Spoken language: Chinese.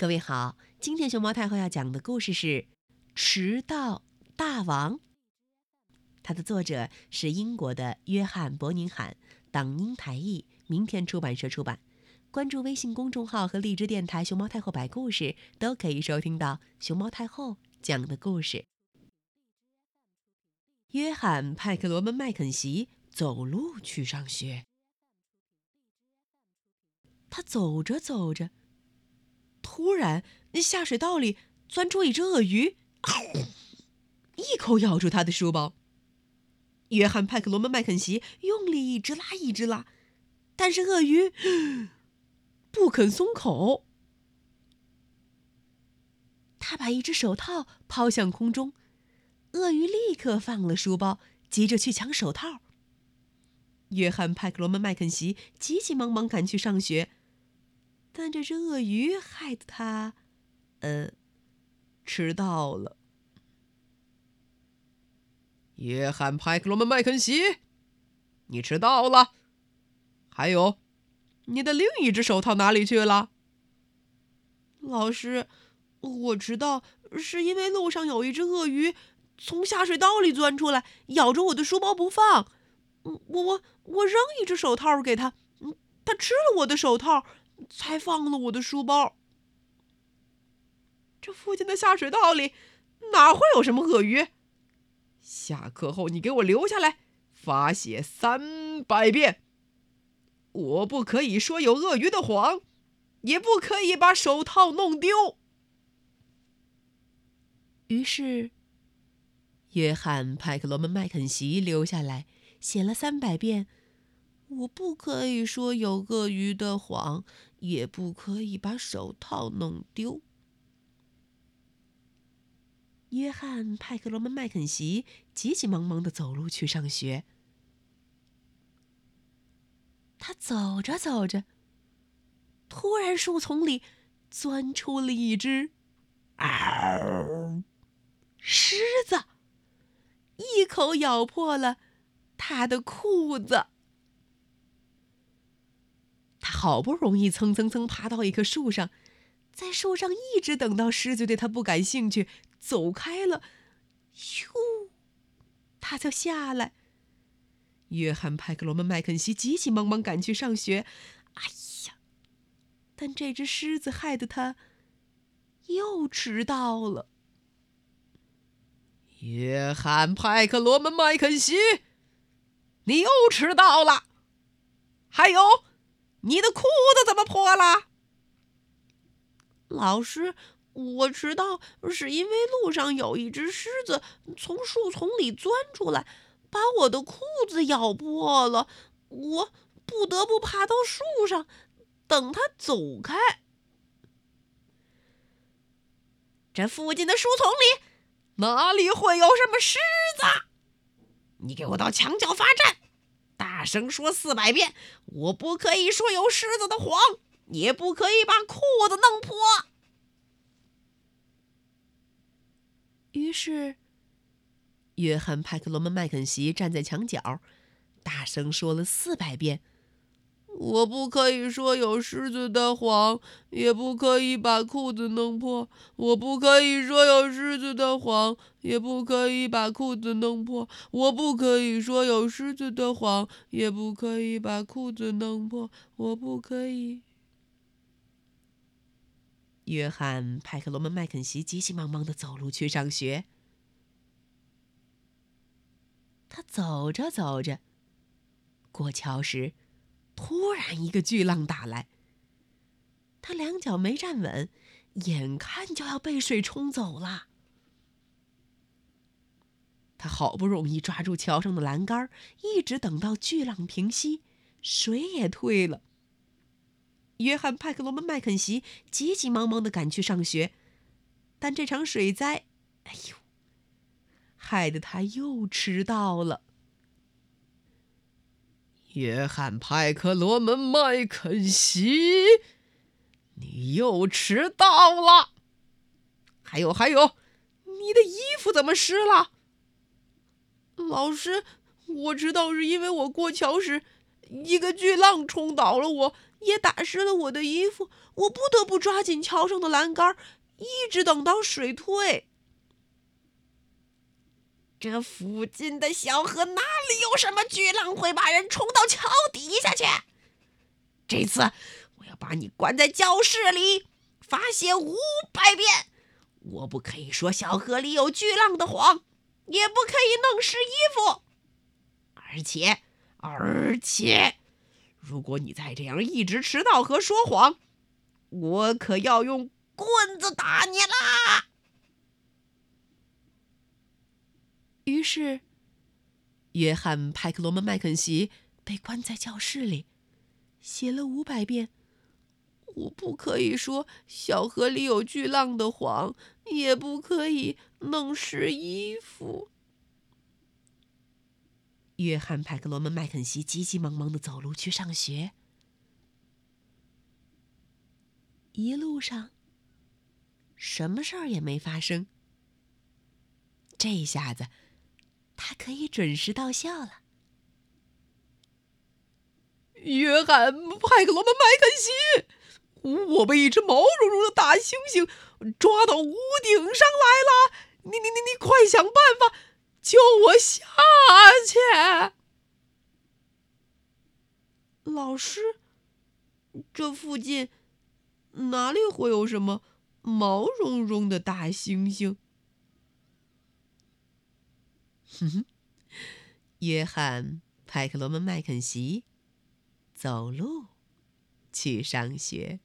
各位好，今天熊猫太后要讲的故事是《迟到大王》，它的作者是英国的约翰·伯宁罕，党英台译，明天出版社出版。关注微信公众号和荔枝电台“熊猫太后摆故事”，都可以收听到熊猫太后讲的故事。约翰·派克罗门·麦肯锡走路去上学，他走着走着。突然，下水道里钻出一只鳄鱼，一口咬住他的书包。约翰·派克罗门·麦肯锡用力一直拉，一直拉，但是鳄鱼 不肯松口。他把一只手套抛向空中，鳄鱼立刻放了书包，急着去抢手套。约翰·派克罗门·麦肯锡急急忙忙赶去上学。但这只鳄鱼害得他，呃，迟到了。约翰·派克罗门·麦肯锡，你迟到了。还有，你的另一只手套哪里去了？老师，我迟到是因为路上有一只鳄鱼从下水道里钻出来，咬着我的书包不放。我我我扔一只手套给他，他吃了我的手套。才放了我的书包。这附近的下水道里哪会有什么鳄鱼？下课后你给我留下来，罚写三百遍。我不可以说有鳄鱼的谎，也不可以把手套弄丢。于是，约翰·派克罗门·麦肯锡留下来写了三百遍。我不可以说有鳄鱼的谎，也不可以把手套弄丢。约翰·派克罗门·麦肯锡急急忙忙的走路去上学。他走着走着，突然树丛里钻出了一只狮子，一口咬破了他的裤子。好不容易蹭蹭蹭爬到一棵树上，在树上一直等到狮子对他不感兴趣，走开了，咻，他就下来。约翰·派克罗门·麦肯锡急急忙忙赶去上学，哎呀！但这只狮子害得他又迟到了。约翰·派克罗门·麦肯锡，你又迟到了，还有。你的裤子怎么破了？老师，我迟到是因为路上有一只狮子从树丛里钻出来，把我的裤子咬破了，我不得不爬到树上等它走开。这附近的树丛里哪里会有什么狮子？你给我到墙角罚站！大声说四百遍！我不可以说有狮子的谎，也不可以把裤子弄破。于是，约翰·派克罗门·麦肯锡站在墙角，大声说了四百遍。我不可以说有狮子的谎，也不可以把裤子弄破。我不可以说有狮子的谎，也不可以把裤子弄破。我不可以说有狮子的谎，也不可以把裤子弄破。我不可以。约翰·派克罗门·麦肯锡急急忙忙的走路去上学。他走着走着，过桥时。突然，一个巨浪打来，他两脚没站稳，眼看就要被水冲走了。他好不容易抓住桥上的栏杆，一直等到巨浪平息，水也退了。约翰·派克罗门·麦肯锡急急忙忙的赶去上学，但这场水灾，哎呦，害得他又迟到了。约翰·派克罗门·麦肯锡，你又迟到了。还有还有，你的衣服怎么湿了？老师，我迟到是因为我过桥时，一个巨浪冲倒了我，也打湿了我的衣服，我不得不抓紧桥上的栏杆，一直等到水退。这附近的小河哪里有什么巨浪会把人冲到桥底下去？这次我要把你关在教室里，罚写五百遍。我不可以说小河里有巨浪的谎，也不可以弄湿衣服。而且，而且，如果你再这样一直迟到和说谎，我可要用棍子打你啦！于是，约翰·派克罗门·麦肯锡被关在教室里，写了五百遍。我不可以说小河里有巨浪的谎，也不可以弄湿衣服。约翰·派克罗门·麦肯锡急急忙忙的走路去上学，一路上什么事儿也没发生。这下子。他可以准时到校了。约翰·派克罗门·麦肯锡，我被一只毛茸茸的大猩猩抓到屋顶上来了！你、你、你、你，快想办法救我下去！老师，这附近哪里会有什么毛茸茸的大猩猩？哼哼，约翰·派克罗门·麦肯锡走路去上学。